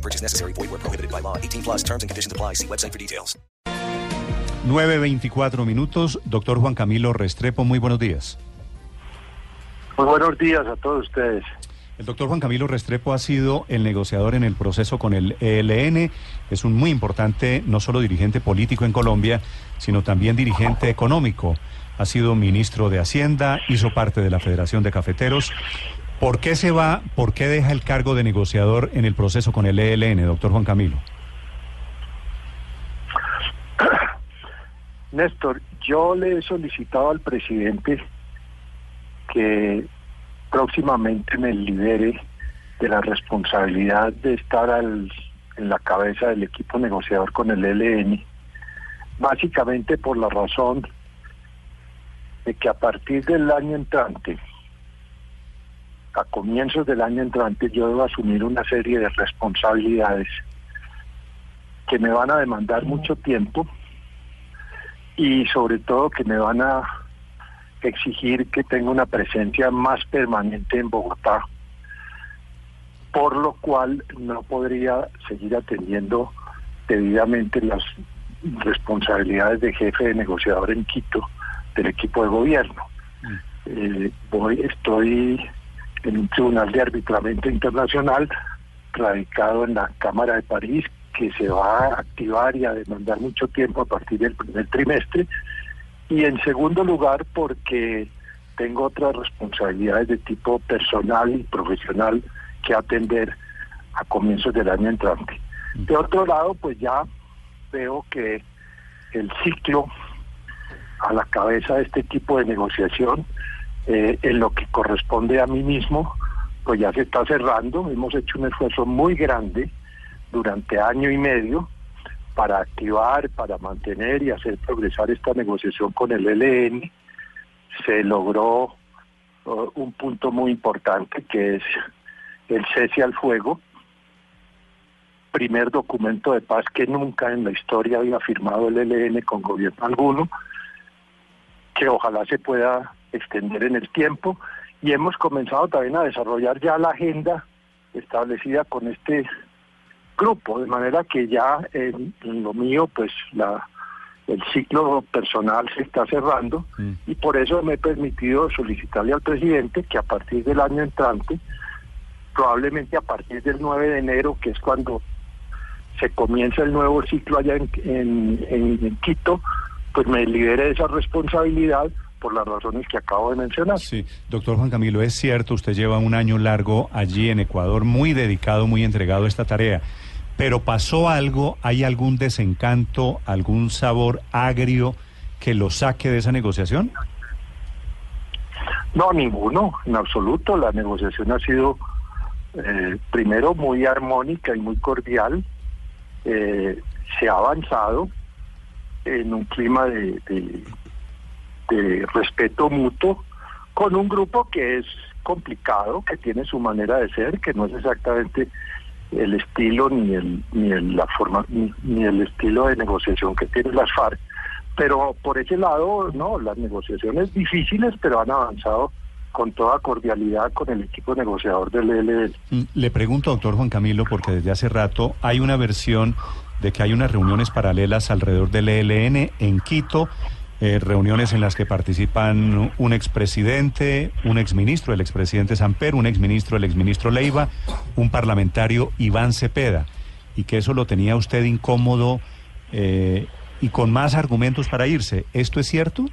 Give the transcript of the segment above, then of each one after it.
No purchase necessary. Void where prohibited by law. 18 plus terms and conditions apply. See website for details. 9.24 minutos. Doctor Juan Camilo Restrepo, muy buenos días. Muy buenos días a todos ustedes. El doctor Juan Camilo Restrepo ha sido el negociador en el proceso con el ELN. Es un muy importante, no solo dirigente político en Colombia, sino también dirigente económico. Ha sido ministro de Hacienda, hizo parte de la Federación de Cafeteros. ¿Por qué se va, por qué deja el cargo de negociador en el proceso con el ELN, doctor Juan Camilo? Néstor, yo le he solicitado al presidente que próximamente me libere de la responsabilidad de estar al- en la cabeza del equipo negociador con el ELN, básicamente por la razón de que a partir del año entrante, a comienzos del año entrante, yo debo asumir una serie de responsabilidades que me van a demandar mucho tiempo y sobre todo que me van a exigir que tenga una presencia más permanente en Bogotá, por lo cual no podría seguir atendiendo debidamente las responsabilidades de jefe de negociador en Quito del equipo de gobierno. Eh, voy, estoy en un tribunal de arbitramiento internacional radicado en la Cámara de París que se va a activar y a demandar mucho tiempo a partir del primer trimestre y en segundo lugar porque tengo otras responsabilidades de tipo personal y profesional que atender a comienzos del año entrante. De otro lado, pues ya veo que el ciclo a la cabeza de este tipo de negociación, eh, en lo que corresponde a mí mismo, pues ya se está cerrando. Hemos hecho un esfuerzo muy grande durante año y medio para activar, para mantener y hacer progresar esta negociación con el ELN. Se logró uh, un punto muy importante que es el cese al fuego, primer documento de paz que nunca en la historia había firmado el ELN con gobierno alguno, que ojalá se pueda extender en el tiempo y hemos comenzado también a desarrollar ya la agenda establecida con este grupo, de manera que ya en, en lo mío, pues la el ciclo personal se está cerrando Mm. y por eso me he permitido solicitarle al presidente que a partir del año entrante, probablemente a partir del 9 de enero, que es cuando se comienza el nuevo ciclo allá en- en- en Quito, pues me libere de esa responsabilidad por las razones que acabo de mencionar. Sí, doctor Juan Camilo, es cierto, usted lleva un año largo allí en Ecuador, muy dedicado, muy entregado a esta tarea. Pero pasó algo, hay algún desencanto, algún sabor agrio que lo saque de esa negociación? No, ninguno, en absoluto. La negociación ha sido eh, primero muy armónica y muy cordial. Eh, se ha avanzado en un clima de, de- de respeto mutuo con un grupo que es complicado, que tiene su manera de ser, que no es exactamente el estilo ni el ni el, la forma ni, ni el estilo de negociación que tienen las FARC. Pero por ese lado, no, las negociaciones difíciles, pero han avanzado con toda cordialidad con el equipo negociador del ELN. Mm, Le pregunto, doctor Juan Camilo, porque desde hace rato hay una versión de que hay unas reuniones paralelas alrededor del ELN en Quito, eh, reuniones en las que participan un expresidente, un exministro, el expresidente Samper, un exministro, el exministro Leiva, un parlamentario Iván Cepeda, y que eso lo tenía usted incómodo eh, y con más argumentos para irse. ¿Esto es cierto?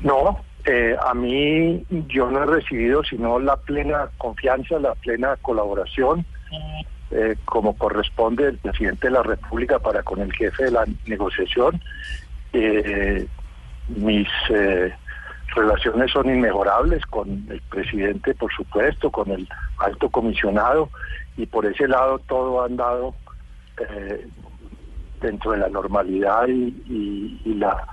No, eh, a mí yo no he recibido sino la plena confianza, la plena colaboración, eh, como corresponde el presidente de la República para con el jefe de la negociación. Eh, mis eh, relaciones son inmejorables con el presidente, por supuesto, con el alto comisionado, y por ese lado todo ha andado dentro de la normalidad y la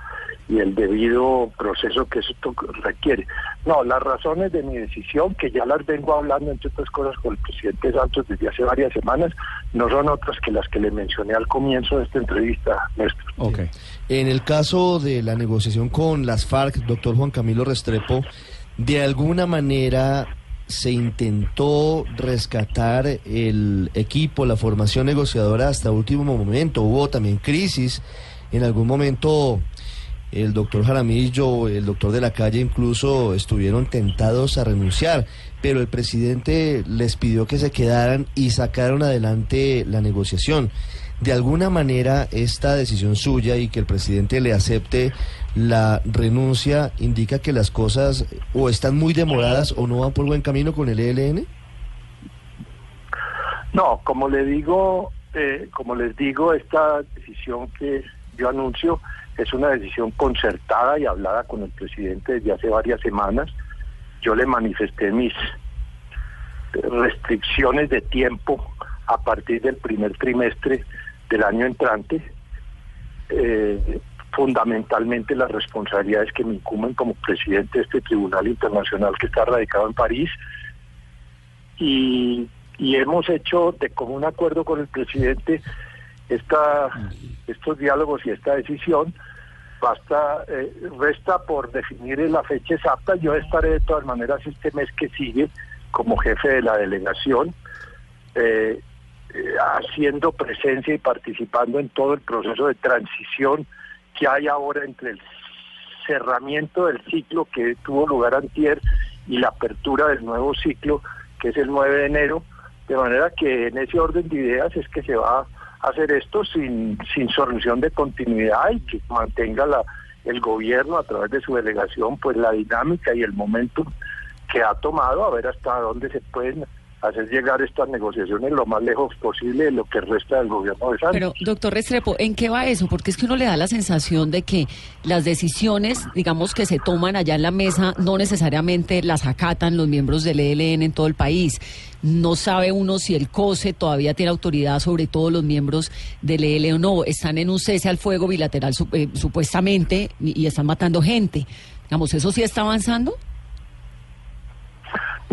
y el debido proceso que esto requiere. No, las razones de mi decisión, que ya las vengo hablando entre otras cosas con el presidente Santos desde hace varias semanas, no son otras que las que le mencioné al comienzo de esta entrevista, Néstor. Ok. En el caso de la negociación con las FARC, doctor Juan Camilo Restrepo, de alguna manera se intentó rescatar el equipo, la formación negociadora hasta último momento. Hubo también crisis. En algún momento el doctor Jaramillo, el doctor de la calle incluso estuvieron tentados a renunciar, pero el presidente les pidió que se quedaran y sacaron adelante la negociación. De alguna manera, esta decisión suya y que el presidente le acepte la renuncia indica que las cosas o están muy demoradas o no van por buen camino con el ELN. No, como le digo, eh, como les digo, esta decisión que yo anuncio es una decisión concertada y hablada con el presidente desde hace varias semanas. Yo le manifesté mis restricciones de tiempo a partir del primer trimestre del año entrante, eh, fundamentalmente las responsabilidades que me incumben como presidente de este tribunal internacional que está radicado en París y, y hemos hecho de común acuerdo con el presidente esta, estos diálogos y esta decisión. Basta, eh, resta por definir la fecha exacta. Yo estaré de todas maneras este mes que sigue como jefe de la delegación, eh, eh, haciendo presencia y participando en todo el proceso de transición que hay ahora entre el cerramiento del ciclo que tuvo lugar antier y la apertura del nuevo ciclo que es el 9 de enero, de manera que en ese orden de ideas es que se va a hacer esto sin, sin solución de continuidad y que mantenga la, el gobierno a través de su delegación pues la dinámica y el momento que ha tomado a ver hasta dónde se pueden hacer llegar estas negociaciones lo más lejos posible de lo que resta del gobierno de Santos. Pero, doctor Restrepo, ¿en qué va eso? Porque es que uno le da la sensación de que las decisiones, digamos, que se toman allá en la mesa, no necesariamente las acatan los miembros del ELN en todo el país. No sabe uno si el COSE todavía tiene autoridad sobre todos los miembros del ELN o no. Están en un cese al fuego bilateral eh, supuestamente y están matando gente. Digamos, ¿eso sí está avanzando?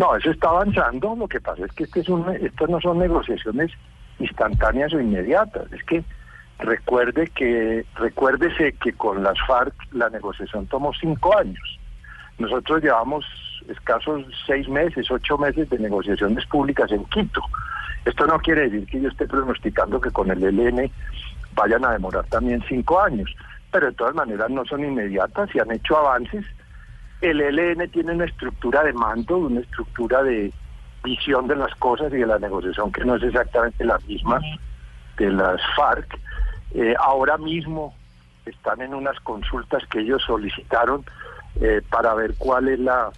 No, eso está avanzando. Lo que pasa es que este es un, estas no son negociaciones instantáneas o inmediatas. Es que recuerde que recuérdese que con las FARC la negociación tomó cinco años. Nosotros llevamos escasos seis meses, ocho meses de negociaciones públicas en Quito. Esto no quiere decir que yo esté pronosticando que con el ELN vayan a demorar también cinco años, pero de todas maneras no son inmediatas y han hecho avances el ELN tiene una estructura de mando, una estructura de visión de las cosas y de la negociación que no es exactamente la misma de las FARC. Eh, ahora mismo están en unas consultas que ellos solicitaron eh, para ver cuál es la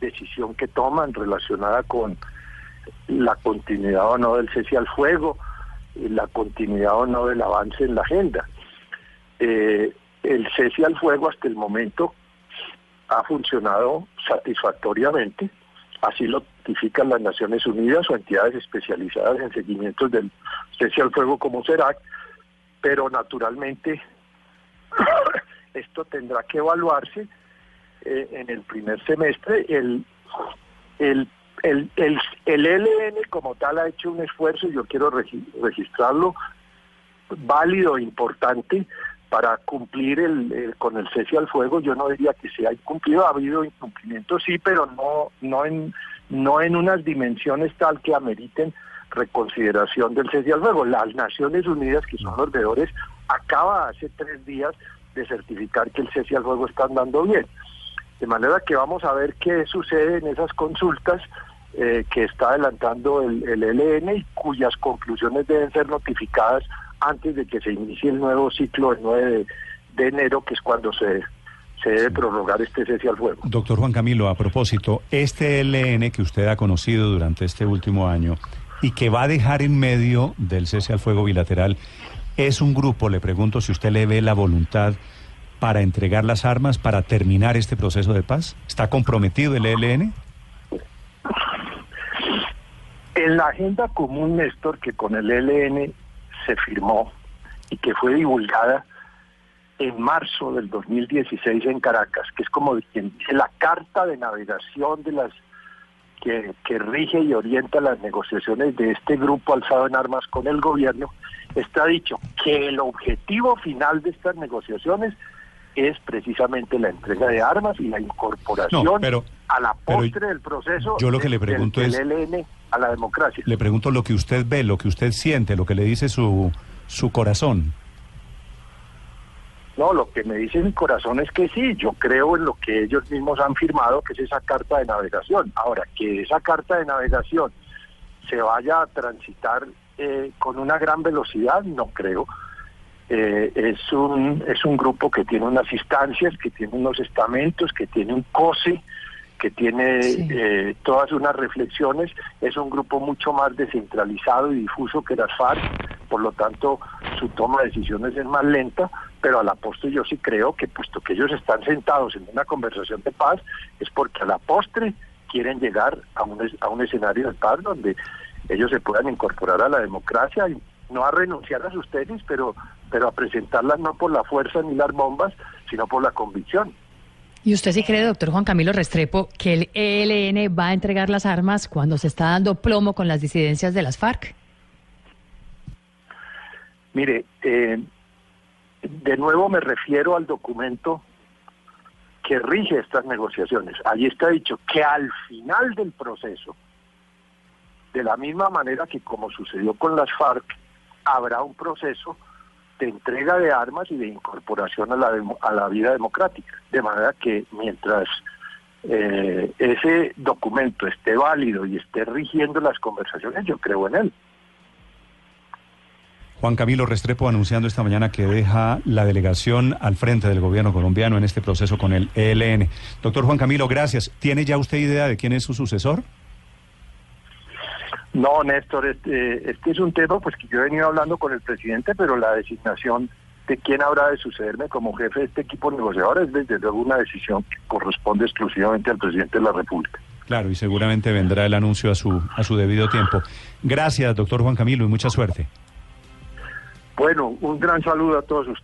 decisión que toman relacionada con la continuidad o no del cese al fuego, y la continuidad o no del avance en la agenda. Eh, el cese al fuego hasta el momento ha funcionado satisfactoriamente, así lo notifican las Naciones Unidas o entidades especializadas en seguimientos del cese al fuego como CERAC, pero naturalmente esto tendrá que evaluarse eh, en el primer semestre. El, el, el, el, el ELN como tal ha hecho un esfuerzo, yo quiero regi- registrarlo, válido importante para cumplir el, con el cese al fuego. Yo no diría que se ha incumplido, ha habido incumplimientos, sí, pero no, no, en, no en unas dimensiones tal que ameriten reconsideración del cese al fuego. Las Naciones Unidas, que son los veedores, acaba hace tres días de certificar que el cese al fuego está andando bien. De manera que vamos a ver qué sucede en esas consultas eh, que está adelantando el, el ELN y cuyas conclusiones deben ser notificadas antes de que se inicie el nuevo ciclo el 9 de, de enero, que es cuando se, se debe prorrogar este cese al fuego. Doctor Juan Camilo, a propósito, este ELN que usted ha conocido durante este último año y que va a dejar en medio del cese al fuego bilateral, ¿es un grupo, le pregunto si usted le ve la voluntad para entregar las armas, para terminar este proceso de paz? ¿Está comprometido el ELN? En la agenda común, Néstor, que con el ELN se firmó y que fue divulgada en marzo del 2016 en Caracas, que es como quien dice la carta de navegación de las que, que rige y orienta las negociaciones de este grupo alzado en armas con el gobierno, está dicho que el objetivo final de estas negociaciones es precisamente la entrega de armas y la incorporación No, pero- a la pero postre del proceso yo lo que del- le pregunto del, es- del ELN a la democracia. Le pregunto lo que usted ve, lo que usted siente, lo que le dice su, su corazón. No, lo que me dice mi corazón es que sí, yo creo en lo que ellos mismos han firmado, que es esa carta de navegación. Ahora, que esa carta de navegación se vaya a transitar eh, con una gran velocidad, no creo. Eh, es un es un grupo que tiene unas instancias, que tiene unos estamentos, que tiene un COSE, que tiene Sí. eh, todas unas reflexiones. Es un grupo mucho más descentralizado y difuso que las FARC, por lo tanto su toma de decisiones es más lenta, pero a la postre yo sí creo que puesto que ellos están sentados en una conversación de paz, es porque a la postre quieren llegar a un, a un escenario de paz donde ellos se puedan incorporar a la democracia y no a renunciar a sus tesis, pero, pero a presentarlas no por la fuerza ni las bombas, sino por la convicción. ¿Y usted sí cree, doctor Juan Camilo Restrepo, que el ELN va a entregar las armas cuando se está dando plomo con las disidencias de las FARC? Mire, eh, de nuevo me refiero al documento que rige estas negociaciones. Allí está dicho que al final del proceso, de la misma manera que como sucedió con las FARC, habrá un proceso de entrega de armas y de incorporación a la, a la vida democrática. De manera que mientras eh, ese documento esté válido y esté rigiendo las conversaciones, yo creo en él. Juan Camilo Restrepo anunciando esta mañana que deja la delegación al frente del gobierno colombiano en este proceso con el ELN. Doctor Juan Camilo, gracias. ¿Tiene ya usted idea de quién es su sucesor? No, Néstor, este, este es un tema pues que yo he venido hablando con el presidente, pero la designación de quién habrá de sucederme como jefe de este equipo negociador es desde luego una decisión que corresponde exclusivamente al presidente de la República. Claro, y seguramente vendrá el anuncio a su, a su debido tiempo. Gracias, doctor Juan Camilo, y mucha suerte. Bueno, un gran saludo a todos ustedes.